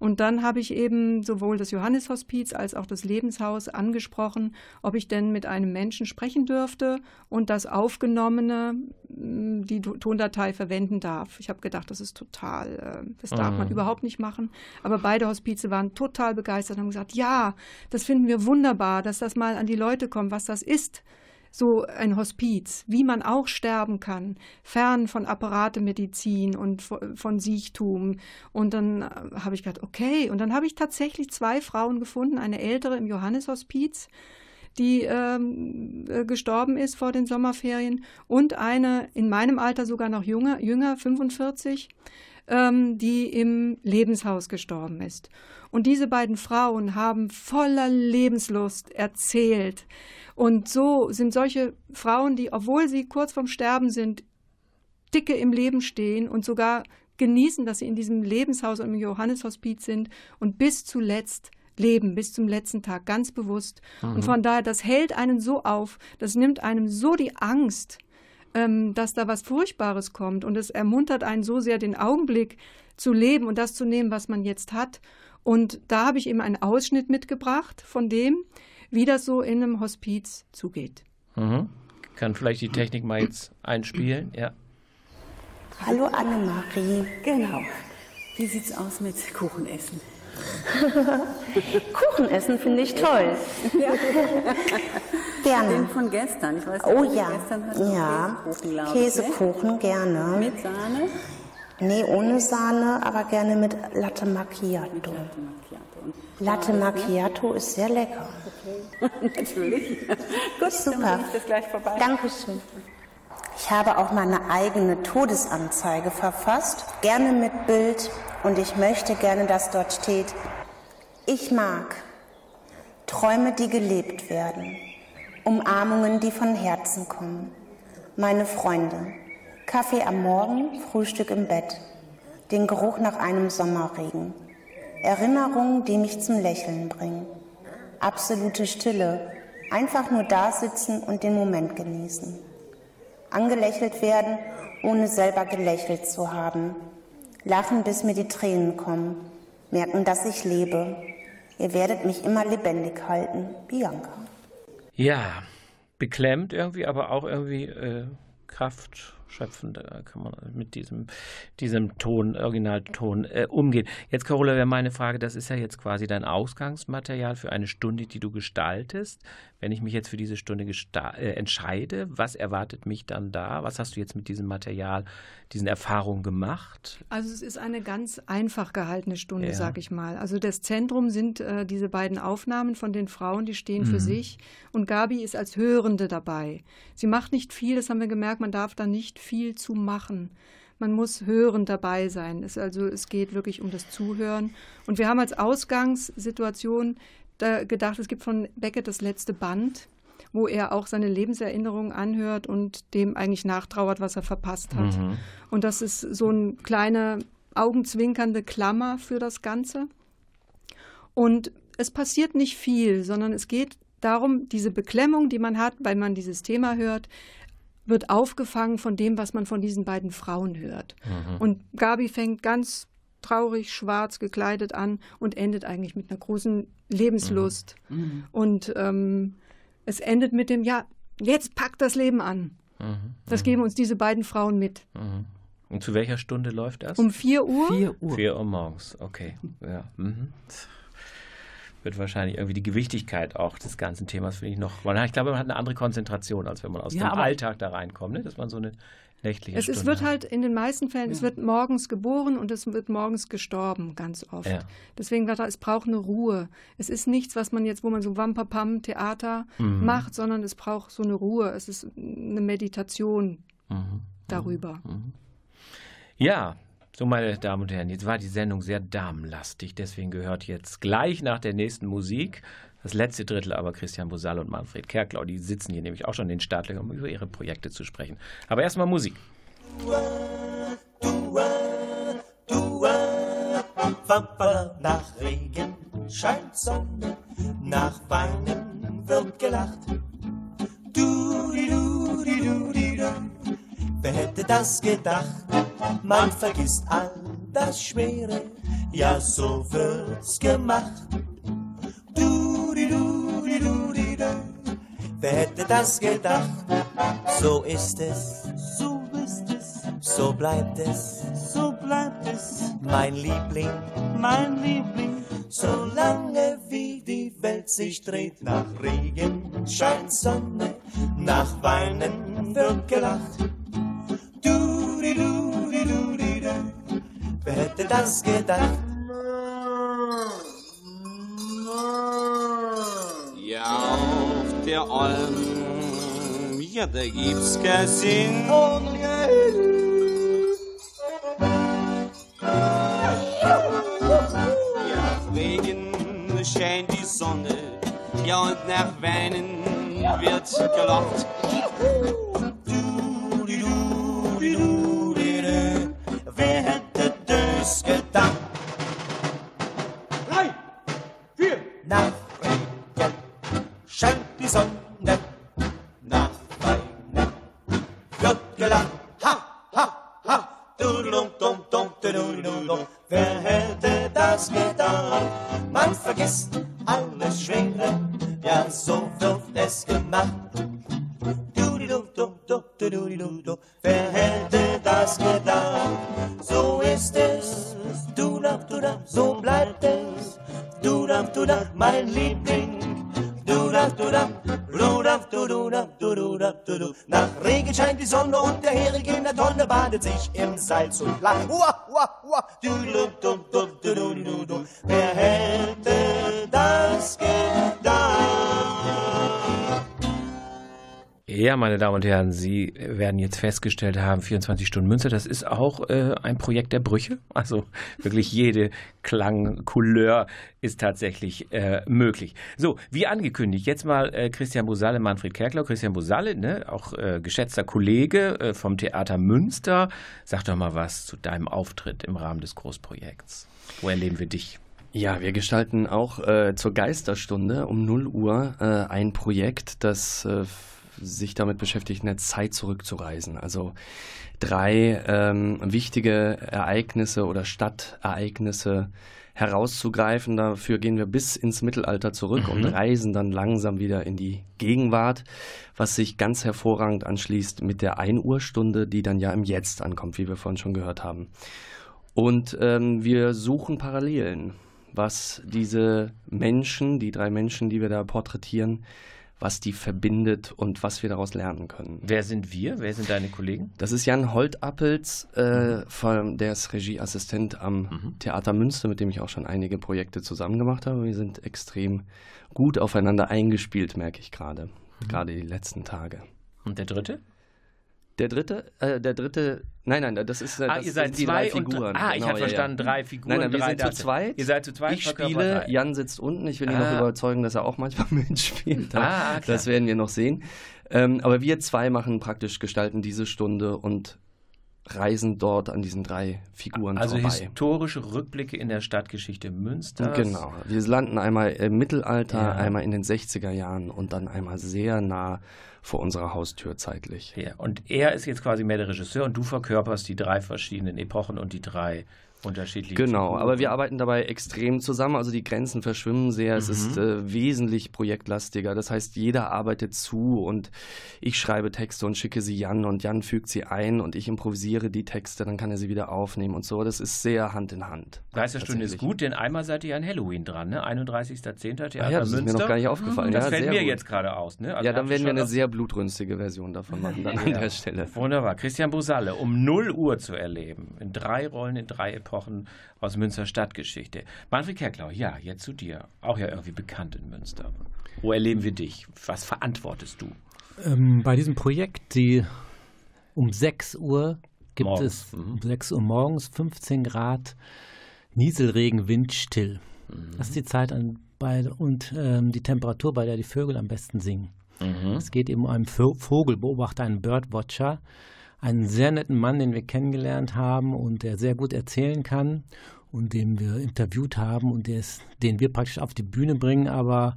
Und dann habe ich eben sowohl das Johanneshospiz als auch das Lebenshaus angesprochen, ob ich denn mit einem Menschen sprechen dürfte und das Aufgenommene, mm, die Tondatei verwenden darf. Ich habe gedacht, das ist total, äh, das darf mhm. man überhaupt nicht machen. Aber beide Hospize waren total begeistert und haben gesagt, ja, das finden wir wunderbar, dass das mal an die Leute kommt, was das ist so ein Hospiz, wie man auch sterben kann, fern von Apparatemedizin und von Siechtum. Und dann äh, habe ich gedacht, okay. Und dann habe ich tatsächlich zwei Frauen gefunden, eine ältere im Johanneshospiz, die ähm, äh, gestorben ist vor den Sommerferien, und eine in meinem Alter sogar noch jünger, jünger 45, ähm, die im Lebenshaus gestorben ist. Und diese beiden Frauen haben voller Lebenslust erzählt, und so sind solche Frauen, die, obwohl sie kurz vorm Sterben sind, dicke im Leben stehen und sogar genießen, dass sie in diesem Lebenshaus und im Johanneshospiz sind und bis zuletzt leben, bis zum letzten Tag, ganz bewusst. Mhm. Und von daher, das hält einen so auf, das nimmt einem so die Angst, ähm, dass da was Furchtbares kommt. Und es ermuntert einen so sehr, den Augenblick zu leben und das zu nehmen, was man jetzt hat. Und da habe ich eben einen Ausschnitt mitgebracht von dem, wie das so in einem Hospiz zugeht. Mhm. Kann vielleicht die Technik mal jetzt einspielen? Ja. Hallo Annemarie. Genau. Wie sieht's aus mit Kuchenessen? Kuchenessen finde ich toll. Ja. gerne. Den von gestern. Ich weiß oh ja. ja. Käsekuchen, Käsekuchen gerne. Mit Sahne? Nee, ohne Sahne, aber gerne mit Latte Macchiato. Mit Latte Macchiato. Latte Macchiato ist sehr lecker. Okay. Natürlich. Gut, super. Dann ich das gleich vorbei. Dankeschön. Ich habe auch meine eigene Todesanzeige verfasst, gerne mit Bild und ich möchte gerne, dass dort steht, ich mag Träume, die gelebt werden, Umarmungen, die von Herzen kommen, meine Freunde, Kaffee am Morgen, Frühstück im Bett, den Geruch nach einem Sommerregen, Erinnerungen, die mich zum Lächeln bringen. Absolute Stille, einfach nur da sitzen und den Moment genießen. Angelächelt werden, ohne selber gelächelt zu haben. Lachen, bis mir die Tränen kommen. Merken, dass ich lebe. Ihr werdet mich immer lebendig halten. Bianca. Ja, beklemmt irgendwie, aber auch irgendwie äh, Kraft schöpfen. Da kann man mit diesem, diesem Ton, Originalton äh, umgehen. Jetzt, Carola, wäre meine Frage, das ist ja jetzt quasi dein Ausgangsmaterial für eine Stunde, die du gestaltest. Wenn ich mich jetzt für diese Stunde äh, entscheide, was erwartet mich dann da? Was hast du jetzt mit diesem Material, diesen Erfahrungen gemacht? Also es ist eine ganz einfach gehaltene Stunde, ja. sag ich mal. Also das Zentrum sind äh, diese beiden Aufnahmen von den Frauen, die stehen mhm. für sich. Und Gabi ist als Hörende dabei. Sie macht nicht viel, das haben wir gemerkt, man darf da nicht viel zu machen. Man muss hörend dabei sein. Es, also es geht wirklich um das Zuhören. Und wir haben als Ausgangssituation da gedacht, es gibt von Beckett das letzte Band, wo er auch seine Lebenserinnerungen anhört und dem eigentlich nachtrauert, was er verpasst hat. Mhm. Und das ist so eine kleine augenzwinkernde Klammer für das Ganze. Und es passiert nicht viel, sondern es geht darum, diese Beklemmung, die man hat, weil man dieses Thema hört, wird aufgefangen von dem, was man von diesen beiden Frauen hört. Mhm. Und Gabi fängt ganz traurig, schwarz gekleidet an und endet eigentlich mit einer großen Lebenslust. Mhm. Und ähm, es endet mit dem, ja, jetzt packt das Leben an. Mhm. Das geben uns diese beiden Frauen mit. Mhm. Und zu welcher Stunde läuft das? Um 4 Uhr. 4 Uhr. 4 Uhr morgens, okay. Ja. Mhm. Wird wahrscheinlich irgendwie die Gewichtigkeit auch des ganzen Themas, finde ich, noch. Ich glaube, man hat eine andere Konzentration, als wenn man aus ja, dem Alltag da reinkommt, ne? dass man so eine nächtliche es, Stunde Es wird halt in den meisten Fällen, ja. es wird morgens geboren und es wird morgens gestorben, ganz oft. Ja. Deswegen wird es braucht eine Ruhe. Es ist nichts, was man jetzt, wo man so Wampapam Theater mhm. macht, sondern es braucht so eine Ruhe. Es ist eine Meditation mhm. darüber. Mhm. Ja, so, meine Damen und Herren, jetzt war die Sendung sehr damenlastig, deswegen gehört jetzt gleich nach der nächsten Musik das letzte Drittel aber Christian Bosal und Manfred Kerklau. Die sitzen hier nämlich auch schon in den Startlöchern, um über ihre Projekte zu sprechen. Aber erstmal Musik. Nach Regen scheint Sonne, nach Weinen wird gelacht. Du, di, du, di, du, di, du. Wer hätte das gedacht? Man vergisst all das Schwere, ja so wird's gemacht. Wer hätte das gedacht? So ist es, so ist es, so bleibt es, so bleibt es. Mein Liebling, mein Liebling, solange wie die Welt sich dreht, nach Regen scheint Sonne, nach Weinen wird gelacht. Wer hätte das gedacht? Ja, auf der Alm, ja, da gibt's keinen Sinn. Ja, Regen scheint die Sonne, ja, und nach Weinen wird gelacht. badet sich im Salz und Lach. Uah, uah, uah, düdle, Ja, meine Damen und Herren, Sie werden jetzt festgestellt haben, 24 Stunden Münster, das ist auch äh, ein Projekt der Brüche. Also wirklich jede Klangcouleur ist tatsächlich äh, möglich. So, wie angekündigt, jetzt mal äh, Christian Busalle, Manfred Kerklau. Christian Busalle, ne, auch äh, geschätzter Kollege äh, vom Theater Münster. Sag doch mal was zu deinem Auftritt im Rahmen des Großprojekts. Wo erleben wir dich? Ja, wir gestalten auch äh, zur Geisterstunde um 0 Uhr ein Projekt, das sich damit beschäftigt, in der Zeit zurückzureisen. Also drei ähm, wichtige Ereignisse oder Stadtereignisse herauszugreifen. Dafür gehen wir bis ins Mittelalter zurück mhm. und reisen dann langsam wieder in die Gegenwart, was sich ganz hervorragend anschließt mit der Einuhrstunde, die dann ja im Jetzt ankommt, wie wir vorhin schon gehört haben. Und ähm, wir suchen Parallelen, was diese Menschen, die drei Menschen, die wir da porträtieren, was die verbindet und was wir daraus lernen können. Wer sind wir? Wer sind deine Kollegen? Das ist Jan Holtappels, äh, mhm. der ist Regieassistent am mhm. Theater Münster, mit dem ich auch schon einige Projekte zusammen gemacht habe. Wir sind extrem gut aufeinander eingespielt, merke ich gerade. Mhm. Gerade die letzten Tage. Und der dritte? Der dritte, äh, der dritte, nein, nein, das ist äh, ah, das ihr seid die zwei drei Figuren. ah, ich genau, habe ja, verstanden, ja. drei Figuren. Nein, nein, wir sind zu zweit. Ihr seid zu zweit. Ich spiele, Jan sitzt unten. Ich will ihn ah. noch überzeugen, dass er auch manchmal mitspielt. Ah, klar. Das werden wir noch sehen. Ähm, aber wir zwei machen praktisch, gestalten diese Stunde und reisen dort an diesen drei Figuren also vorbei. Also historische Rückblicke in der Stadtgeschichte Münsters. Genau. Wir landen einmal im Mittelalter, ja. einmal in den 60er Jahren und dann einmal sehr nah vor unserer Haustür zeitlich. Ja, und er ist jetzt quasi mehr der Regisseur und du verkörperst die drei verschiedenen Epochen und die drei unterschiedlich. Genau, aber wir arbeiten dabei extrem zusammen. Also die Grenzen verschwimmen sehr. Es Mhm. ist äh, wesentlich projektlastiger. Das heißt, jeder arbeitet zu und ich schreibe Texte und schicke sie Jan und Jan fügt sie ein und ich improvisiere die Texte, dann kann er sie wieder aufnehmen und so. Das ist sehr Hand in Hand. Geisterstunde ist gut, denn einmal seid ihr an Halloween dran, ne? 31.10. Theater Ah ja, das ist mir Münster. noch gar nicht aufgefallen. Das Ja, fällt mir gut. jetzt gerade aus. Ne? Also ja, dann werden wir eine sehr blutrünstige Version davon machen, dann an Ja. der Stelle. Wunderbar. Christian Busalle, um 0 Uhr zu erleben. In drei Rollen, in drei Epochen aus Münster Stadtgeschichte. Manfred Kerklau, ja, jetzt zu dir. Auch ja irgendwie bekannt in Münster. Wo erleben wir dich? Was verantwortest du? Ähm, bei diesem Projekt, die um 6 Uhr gibt Morgens, es um 6 Uhr morgens 15 Grad Nieselregen, windstill. Das ist die Zeit an, bei, und ähm, die Temperatur, bei der die Vögel am besten singen. Es geht eben um einen Vo- Vogelbeobachter, einen Birdwatcher, einen sehr netten Mann, den wir kennengelernt haben und der sehr gut erzählen kann und den wir interviewt haben und der ist, den wir praktisch auf die Bühne bringen. Aber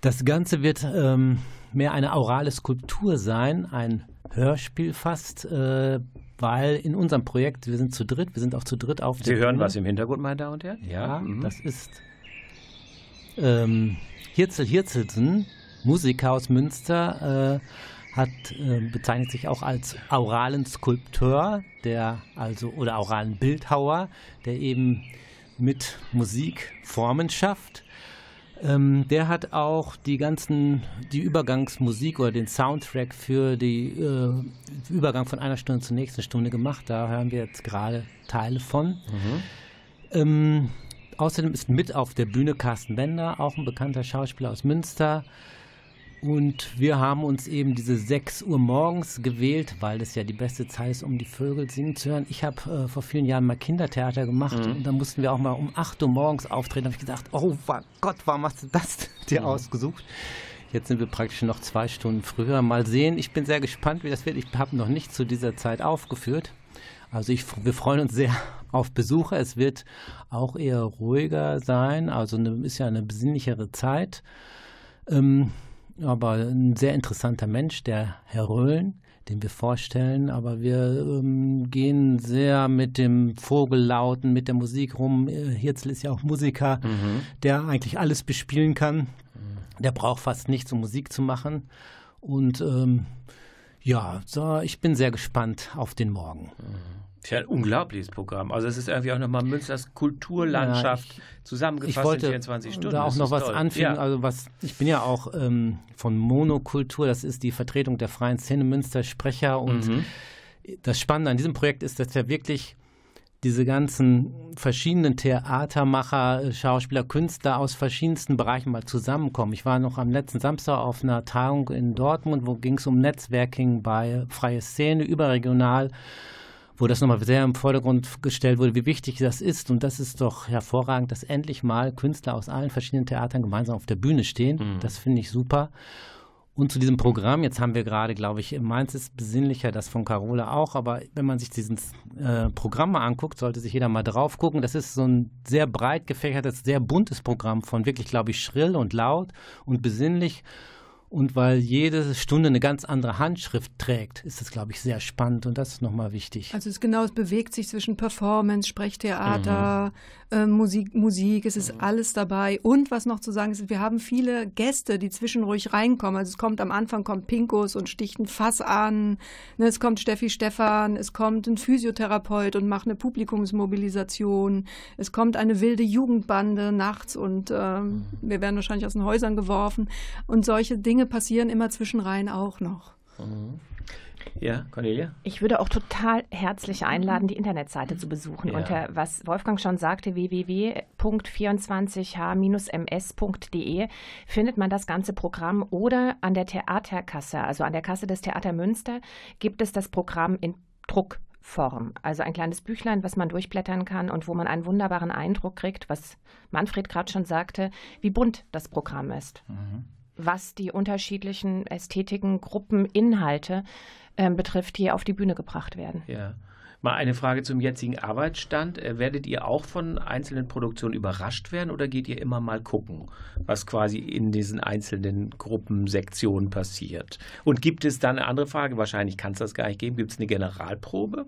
das Ganze wird ähm, mehr eine aurale Skulptur sein, ein Hörspiel fast, äh, weil in unserem Projekt, wir sind zu dritt, wir sind auch zu dritt auf Sie hören Bühne. was im Hintergrund, meine Damen und Herren? Ja, Mhm. das ist ähm, Hirzel Hirzelsen, Musiker aus Münster, äh, hat, äh, bezeichnet sich auch als auralen Skulpteur, der also oder auralen Bildhauer, der eben mit Musik Formen schafft. Ähm, der hat auch die ganzen, die Übergangsmusik oder den Soundtrack für die äh, Übergang von einer Stunde zur nächsten Stunde gemacht. Da hören wir jetzt gerade Teile von. Ähm, außerdem ist mit auf der Bühne Carsten Bender, auch ein bekannter Schauspieler aus Münster. Und wir haben uns eben diese 6 Uhr morgens gewählt, weil das ja die beste Zeit ist, um die Vögel singen zu hören. Ich habe äh, vor vielen Jahren mal Kindertheater gemacht Mhm. und da mussten wir auch mal um 8 Uhr morgens auftreten. Da habe ich gedacht, oh Gott, warum hast du das dir Mhm. ausgesucht? Jetzt sind wir praktisch noch zwei Stunden früher. Mal sehen, ich bin sehr gespannt, wie das wird. Ich habe noch nicht zu dieser Zeit aufgeführt. Also ich, wir freuen uns sehr auf Besucher. Es wird auch eher ruhiger sein. Also eine, ist ja eine besinnlichere Zeit. Ähm, aber ein sehr interessanter Mensch, der Herr Röhlen, den wir vorstellen. Aber wir ähm, gehen sehr mit dem Vogellauten, mit der Musik rum. Äh, Hirzel ist ja auch Musiker, der eigentlich alles bespielen kann. Der braucht fast nichts, um Musik zu machen. Und ähm, ja, so, ich bin sehr gespannt auf den Morgen. Tja, ein unglaubliches Programm. Also es ist irgendwie auch nochmal Münsters Kulturlandschaft Ja, zusammengefasst ich wollte in 24 Stunden. da auch Das noch ist was toll. anfügen. Ja. Also was, ich bin ja auch ähm, von Monokultur, das ist die Vertretung der freien Szene Münster Sprecher und Mhm. das Spannende an diesem Projekt ist, dass wir wirklich diese ganzen verschiedenen Theatermacher, Schauspieler, Künstler aus verschiedensten Bereichen mal zusammenkommen. Ich war noch am letzten Samstag auf einer Tagung in Dortmund, wo ging es um Netzwerking bei Freie Szene überregional wo das nochmal sehr im Vordergrund gestellt wurde, wie wichtig das ist. Und das ist doch hervorragend, dass endlich mal Künstler aus allen verschiedenen Theatern gemeinsam auf der Bühne stehen. Mhm. Das finde ich super. Und zu diesem Programm, jetzt haben wir gerade, glaube ich, meins ist besinnlicher, das von Carola auch, aber wenn man sich dieses äh, Programm mal anguckt, sollte sich jeder mal drauf gucken. Das ist so ein sehr breit gefächertes, sehr buntes Programm von wirklich, glaube ich, schrill und laut und besinnlich. Und weil jede Stunde eine ganz andere Handschrift trägt, ist das, glaube ich, sehr spannend und das ist nochmal wichtig. Also es genau, es bewegt sich zwischen Performance, Sprechtheater, äh, Musik, Musik, es ist alles dabei. Und was noch zu sagen ist, wir haben viele Gäste, die zwischenruhig reinkommen. Also es kommt am Anfang kommt Pinkus und sticht ein Fass an. Ne, es kommt Steffi Stephan, es kommt ein Physiotherapeut und macht eine Publikumsmobilisation. Es kommt eine wilde Jugendbande nachts und ähm, wir werden wahrscheinlich aus den Häusern geworfen. Und solche Dinge passieren immer zwischenrein auch noch. Ja, Cornelia? Ich würde auch total herzlich einladen, die Internetseite zu besuchen. Ja. Unter, was Wolfgang schon sagte, www.24h-ms.de findet man das ganze Programm oder an der Theaterkasse, also an der Kasse des Theater Münster, gibt es das Programm in Druckform. Also ein kleines Büchlein, was man durchblättern kann und wo man einen wunderbaren Eindruck kriegt, was Manfred gerade schon sagte, wie bunt das Programm ist. Was die unterschiedlichen Ästhetiken, Gruppen, Inhalte ähm, betrifft, die auf die Bühne gebracht werden. Ja. Mal eine Frage zum jetzigen Arbeitsstand. Äh, Werdet ihr auch von einzelnen Produktionen überrascht werden oder geht ihr immer mal gucken, was quasi in diesen einzelnen Gruppensektionen passiert? Und gibt es dann eine andere Frage? Wahrscheinlich kann es das gar nicht geben. Gibt es eine Generalprobe?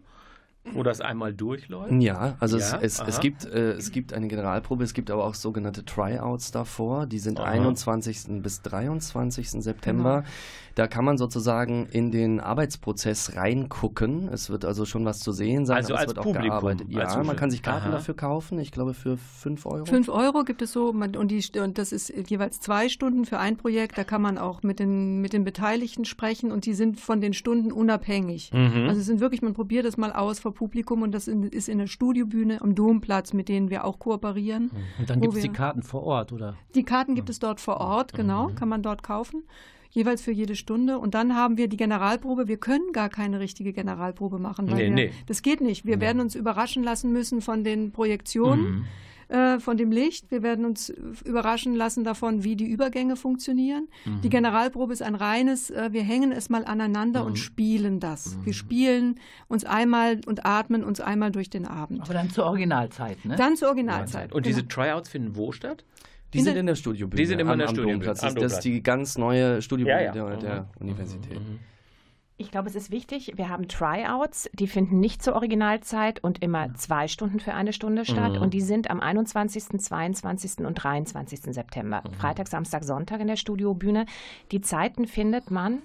Wo das einmal durchläuft? Ja, also Ja, es, es, es, gibt, äh, es gibt eine Generalprobe, es gibt aber auch sogenannte Tryouts davor. Die sind Aha. 21. bis 23. September. Genau. Da kann man sozusagen in den Arbeitsprozess reingucken. Es wird also schon was zu sehen sein. Also aber als es wird Publikum, auch gearbeitet. Ja, als man kann sich Karten Aha. dafür kaufen. Ich glaube für 5 Euro. 5 Euro gibt es so man- und, die, und das ist jeweils zwei Stunden für ein Projekt. Da kann man auch mit den, mit den Beteiligten sprechen und die sind von den Stunden unabhängig. Mhm. Also es sind wirklich, man probiert das mal aus vor Publikum und das in, ist in der Studiobühne am Domplatz, mit denen wir auch kooperieren. Und dann gibt es die Karten vor Ort, oder? Die Karten gibt es dort vor Ort, genau, kann man dort kaufen. Jeweils für jede Stunde. Und dann haben wir die Generalprobe. Wir können gar keine richtige Generalprobe machen. Weil Nee, wir, nee. Das geht nicht. Wir werden uns überraschen lassen müssen von den Projektionen, äh, von dem Licht. Wir werden uns überraschen lassen davon, wie die Übergänge funktionieren. Die Generalprobe ist ein reines, äh, wir hängen es mal aneinander und spielen das. Wir spielen uns einmal und atmen uns einmal durch den Abend. Aber dann zur Originalzeit, ne? Dann zur Originalzeit. Und genau. diese Tryouts finden wo statt? Die In sind der- in der Studiobühne. Die sind immer in am, der am Studiobühne, Das, das ist die ganz neue Studiobühne Ja, ja. der, der Mhm. Universität. Ich glaube, es ist wichtig, wir haben Tryouts, die finden nicht zur Originalzeit und immer zwei Stunden für eine Stunde statt. Mhm. Und die sind am 21., 22. und 23. September. Freitag, Samstag, Sonntag in der Studiobühne. Die Zeiten findet man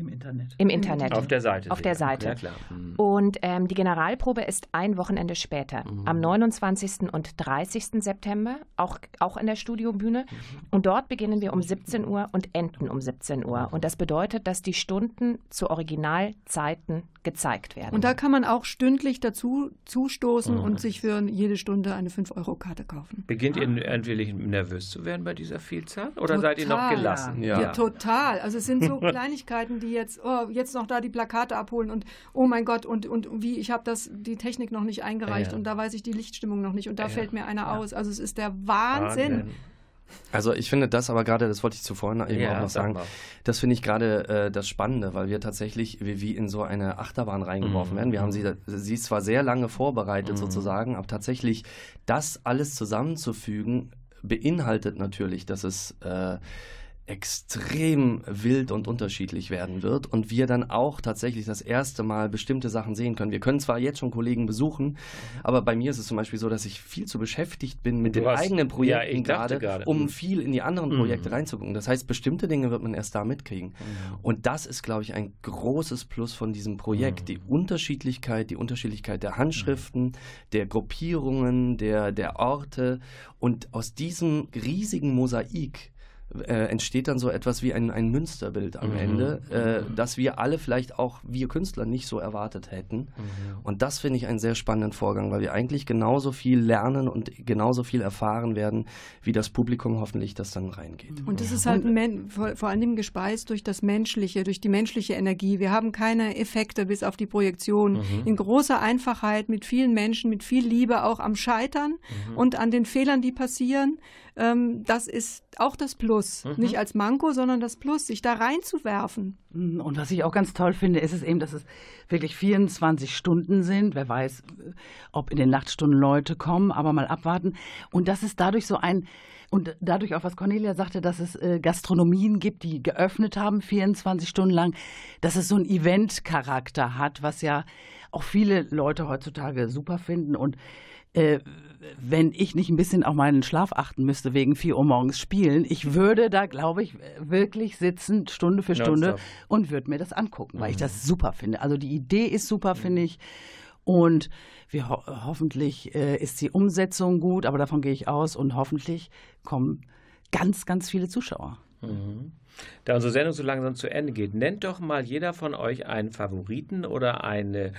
Im Internet. im Internet. Auf der Seite. Auf der. Seite. Ja, klar. Mhm. Und ähm, die Generalprobe ist ein Wochenende später, am 29. und 30. September, auch, auch in der Studiobühne. Und dort beginnen wir um 17 Uhr und enden um 17 Uhr. Und das bedeutet, dass die Stunden zu Originalzeiten gezeigt werden. Und da kann man auch stündlich dazu zustoßen und sich für jede Stunde eine 5-Euro-Karte kaufen. Beginnt ihr endlich nervös zu werden bei dieser Vielzahl? Oder seid ihr noch Total. gelassen? Ja. Ja. total. Also es sind so Kleinigkeiten, die jetzt, oh, jetzt noch da die Plakate abholen und oh mein Gott, und, und wie, ich habe das, die Technik noch nicht eingereicht Ja. und da weiß ich die Lichtstimmung noch nicht und da Ja. fällt mir einer aus. Also es ist der Wahnsinn. Also ich finde das aber gerade, das wollte ich zuvor eben Ja, auch noch sag sagen, mal. das finde ich gerade äh, das Spannende, weil wir tatsächlich wie, wie in so eine Achterbahn reingeworfen Mhm. werden. Wir haben sie, sie ist zwar sehr lange vorbereitet Mhm. sozusagen, aber tatsächlich das alles zusammenzufügen, beinhaltet natürlich, dass es äh, extrem wild und unterschiedlich werden wird und wir dann auch tatsächlich das erste Mal bestimmte Sachen sehen können. Wir können zwar jetzt schon Kollegen besuchen, aber bei mir ist es zum Beispiel so, dass ich viel zu beschäftigt bin mit Du den hast- eigenen ja, Projekten dachte gerade, gerade. um Mhm. viel in die anderen Mhm. Projekte reinzugucken. Das heißt, bestimmte Dinge wird man erst da mitkriegen. Und das ist, glaube ich, ein großes Plus von diesem Projekt. Die Unterschiedlichkeit, die Unterschiedlichkeit der Handschriften, der Gruppierungen, der, der Orte. Und aus diesem riesigen Mosaik äh, entsteht dann so etwas wie ein, ein Münsterbild am Mhm. Ende, äh, das wir alle vielleicht auch, wir Künstler, nicht so erwartet hätten. Mhm. Und das finde ich einen sehr spannenden Vorgang, weil wir eigentlich genauso viel lernen und genauso viel erfahren werden, wie das Publikum hoffentlich das dann reingeht. Und das ist halt men- vor, vor allem gespeist durch das Menschliche, durch die menschliche Energie. Wir haben keine Effekte bis auf die Projektion. Mhm. In großer Einfachheit, mit vielen Menschen, mit viel Liebe auch am Scheitern Mhm. und an den Fehlern, die passieren. Ähm, das ist auch das Plus. Mhm. Nicht als Manko, sondern das Plus, sich da reinzuwerfen. Mm, Und was ich auch ganz toll finde, ist es eben, dass es wirklich 24 Stunden sind. Wer weiß, äh, ob in den Nachtstunden Leute kommen, aber mal abwarten. Und dass es dadurch so ein, und dadurch auch, was Cornelia sagte, dass es äh, Gastronomien gibt, die geöffnet haben 24 Stunden lang, dass es so einen Event-Charakter hat, was ja auch viele Leute heutzutage super finden. Und äh, wenn ich nicht ein bisschen auf meinen Schlaf achten müsste wegen 4 Uhr morgens spielen, ich würde da, glaube ich, wirklich sitzen, Stunde für Stunde Nonstop. und würde mir das angucken, weil ich das super finde. Also die Idee ist super, finde ich. Und wir ho hoffentlich äh, ist die Umsetzung gut, aber davon gehe ich aus und hoffentlich kommen ganz, ganz viele Zuschauer. Mhm. Da unsere Sendung so langsam zu Ende geht, nennt doch mal jeder von euch einen Favoriten oder eine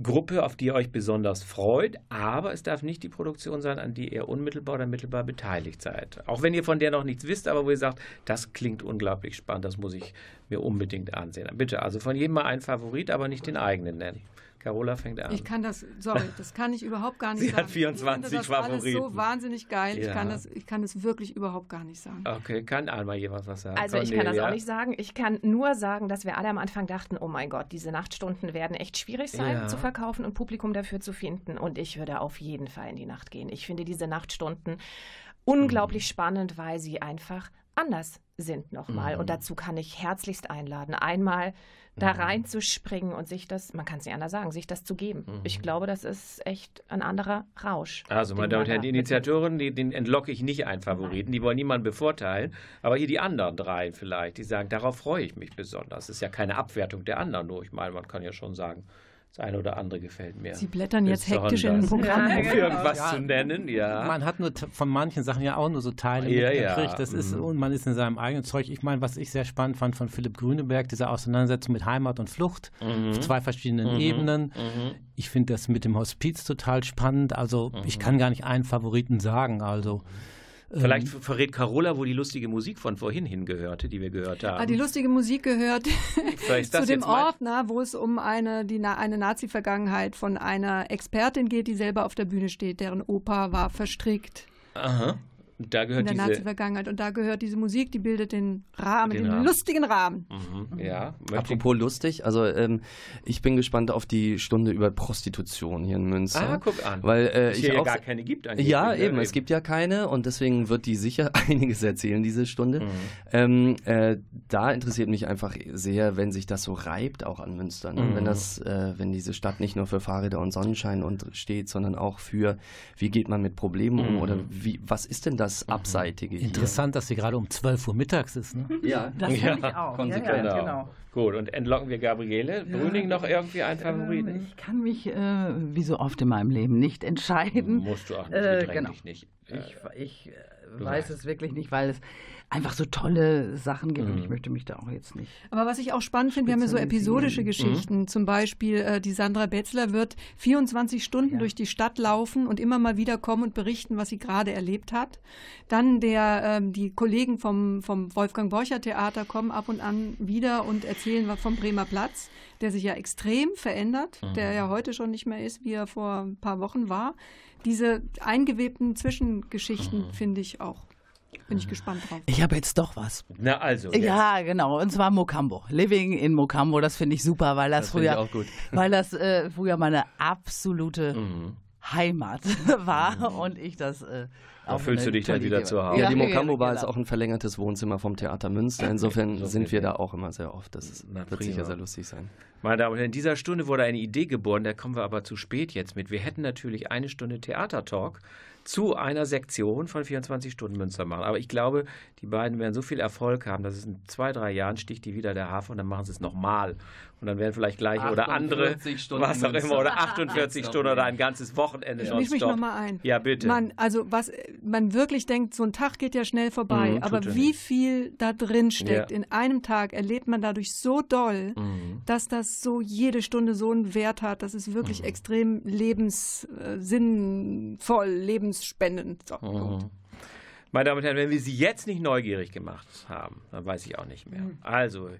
Gruppe, auf die ihr euch besonders freut. Aber es darf nicht die Produktion sein, an die ihr unmittelbar oder mittelbar beteiligt seid. Auch wenn ihr von der noch nichts wisst, aber wo ihr sagt, das klingt unglaublich spannend, das muss ich mir unbedingt ansehen. Bitte, also von jedem mal einen Favorit, aber nicht den eigenen nennen. Carola fängt an. Ich kann das, sorry, das kann ich überhaupt gar nicht Sie sagen. hat 24 ich finde das alles Favoriten. so wahnsinnig geil. Ich, Ja. kann das, ich kann das wirklich überhaupt gar nicht sagen. Okay, kann einmal jemand was sagen? Also ich kann das auch nicht sagen. Ich kann nur sagen, dass wir alle am Anfang dachten, oh mein Gott, diese Nachtstunden werden echt schwierig sein Ja. zu verkaufen und Publikum dafür zu finden. Und ich würde auf jeden Fall in die Nacht gehen. Ich finde diese Nachtstunden unglaublich spannend, weil sie einfach anders sind nochmal. Mhm. Und dazu kann ich herzlichst einladen, einmal da Mhm. reinzuspringen und sich das, man kann es nicht anders sagen, sich das zu geben. Mhm. Ich glaube, das ist echt ein anderer Rausch. Also, meine Damen und Herren, die Initiatoren, die, den entlocke ich nicht einen Favoriten, die wollen niemanden bevorteilen. Aber hier die anderen drei vielleicht, die sagen, darauf freue ich mich besonders. Das ist ja keine Abwertung der anderen, nur ich meine, man kann ja schon sagen, das eine oder andere gefällt mir. Sie blättern jetzt besonders. hektisch in den Programm. Um genau. irgendwas Ja. zu nennen, ja. Man hat nur von manchen Sachen ja auch nur so Teile Ja, mitgekriegt. ja. Das ist, Mhm. und man ist in seinem eigenen Zeug. Ich meine, was ich sehr spannend fand von Philipp Grüneberg, diese Auseinandersetzung mit Heimat und Flucht Mhm. auf zwei verschiedenen Mhm. Ebenen. Mhm. Ich finde das mit dem Hospiz total spannend. Also ich kann gar nicht einen Favoriten sagen. Also Vielleicht ähm, verrät Carola, wo die lustige Musik von vorhin hingehörte, die wir gehört haben. Ah, die lustige Musik gehört zu dem Ordner, wo es um eine, die, eine Nazi-Vergangenheit von einer Expertin geht, die selber auf der Bühne steht, deren Opa war verstrickt Aha. Da in gehört der diese. Nazi-Vergangenheit. Und da gehört diese Musik, die bildet den Rahmen, Den den, Rahmen. lustigen Rahmen. Mhm. Ja. Apropos lustig, also ähm, ich bin gespannt auf die Stunde über Prostitution hier in Münster. Ah, guck an. Weil äh, Es ich hier ja auch gar keine gibt eigentlich, Ja, ne? eben, es Eben. gibt ja keine und deswegen wird die sicher einiges erzählen, diese Stunde. Mhm. Ähm, äh, da interessiert mich einfach sehr, wenn sich das so reibt, auch an Münster. Ne? Mhm. Wenn das, äh, wenn diese Stadt nicht nur für Fahrräder und Sonnenschein und steht, sondern auch für, wie geht man mit Problemen um Mhm. oder wie, was ist denn das Abseitige hier? interessant, dass sie gerade um 12 Uhr mittags ist. Ne? Ja, Das finde ich auch. konsequent. Ja, ja, Genau. Gut, und entlocken wir Gabriele. Brüning noch irgendwie einen Favoriten? Ich kann mich, äh, wie so oft in meinem Leben, nicht entscheiden. Musst du auch nicht, Äh, genau. nicht. Ich, ich äh, weiß es wirklich nicht, weil es einfach so tolle Sachen gibt und Mhm. ich möchte mich da auch jetzt nicht. Aber was ich auch spannend finde, wir haben ja so episodische Geschichten. Zum Beispiel äh, die Sandra Betzler wird 24 Stunden Ja. durch die Stadt laufen und immer mal wieder kommen und berichten, was sie gerade erlebt hat. Dann der, ähm, die Kollegen vom, vom Wolfgang Borcher Theater kommen ab und an wieder und erzählen was vom Bremer Platz, der sich ja extrem verändert, der ja heute schon nicht mehr ist, wie er vor ein paar Wochen war. Diese eingewebten Zwischengeschichten finde ich auch. Bin ich gespannt drauf. Ich habe jetzt doch was. Na also. jetzt. Ja, genau. Und zwar Mokambo. Living in Mokambo, das finde ich super, weil das, Das früher, auch gut. weil das äh, früher meine absolute Mhm. Heimat war und ich das. Äh, Da auch fühlst du dich dann wieder Idee zu war. Hause. Ja, die Ja, Mokambo Bar genau. ist auch ein verlängertes Wohnzimmer vom Theater Münster. Insofern So sind wir da auch immer sehr oft. Das ist, Na, wird sicher sehr lustig sein. Meine Damen und Herren, in dieser Stunde wurde eine Idee geboren, da kommen wir aber zu spät jetzt mit. Wir hätten natürlich eine Stunde Theatertalk zu einer Sektion von 24 Stunden Münster machen. Aber ich glaube, die beiden werden so viel Erfolg haben, dass es in zwei, drei Jahren sticht die wieder der Hafen und dann machen sie es nochmal. Und dann werden vielleicht gleich oder andere, 48 Stunden was auch immer, oder 48 Stunden oder ein ganzes Wochenende Ich misch mich nochmal ein. Ja, bitte. Man, also was man wirklich denkt, so ein Tag geht ja schnell vorbei, Mhm, aber er wie nicht. viel da drin steckt Ja. in einem Tag, erlebt man dadurch so doll, Mhm. dass das so jede Stunde so einen Wert hat. Das ist wirklich Mhm. extrem lebens, äh, sinnvoll, lebensspendend. So. Mhm. Meine Damen und Herren, wenn wir Sie jetzt nicht neugierig gemacht haben, dann weiß ich auch nicht mehr. Also,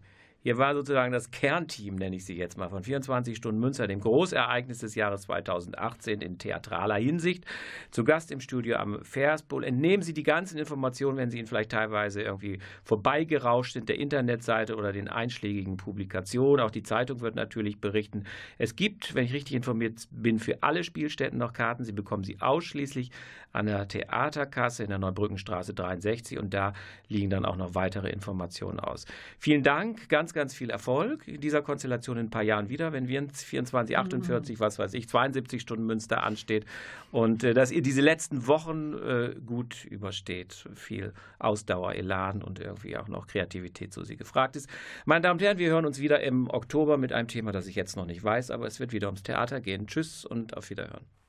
hier war sozusagen das Kernteam, nenne ich Sie jetzt mal, von 24 Stunden Münster, dem Großereignis des Jahres 2018 in theatraler Hinsicht. Zu Gast im Studio am Versbull. Entnehmen Sie die ganzen Informationen, wenn Sie Ihnen vielleicht teilweise irgendwie vorbeigerauscht sind, der Internetseite oder den einschlägigen Publikationen. Auch die Zeitung wird natürlich berichten. Es gibt, wenn ich richtig informiert bin, für alle Spielstätten noch Karten. Sie bekommen sie ausschließlich an der Theaterkasse in der Neubrückenstraße 63 und da liegen dann auch noch weitere Informationen aus. Vielen Dank, ganz, ganz viel Erfolg in dieser Konstellation in ein paar Jahren wieder, wenn wir in 24, 48, was weiß ich, 72 Stunden Münster ansteht und äh, dass ihr diese letzten Wochen äh, gut übersteht. Viel Ausdauer, Elan und irgendwie auch noch Kreativität, so sie gefragt ist. Meine Damen und Herren, wir hören uns wieder im Oktober mit einem Thema, das ich jetzt noch nicht weiß, aber es wird wieder ums Theater gehen. Tschüss und auf Wiederhören.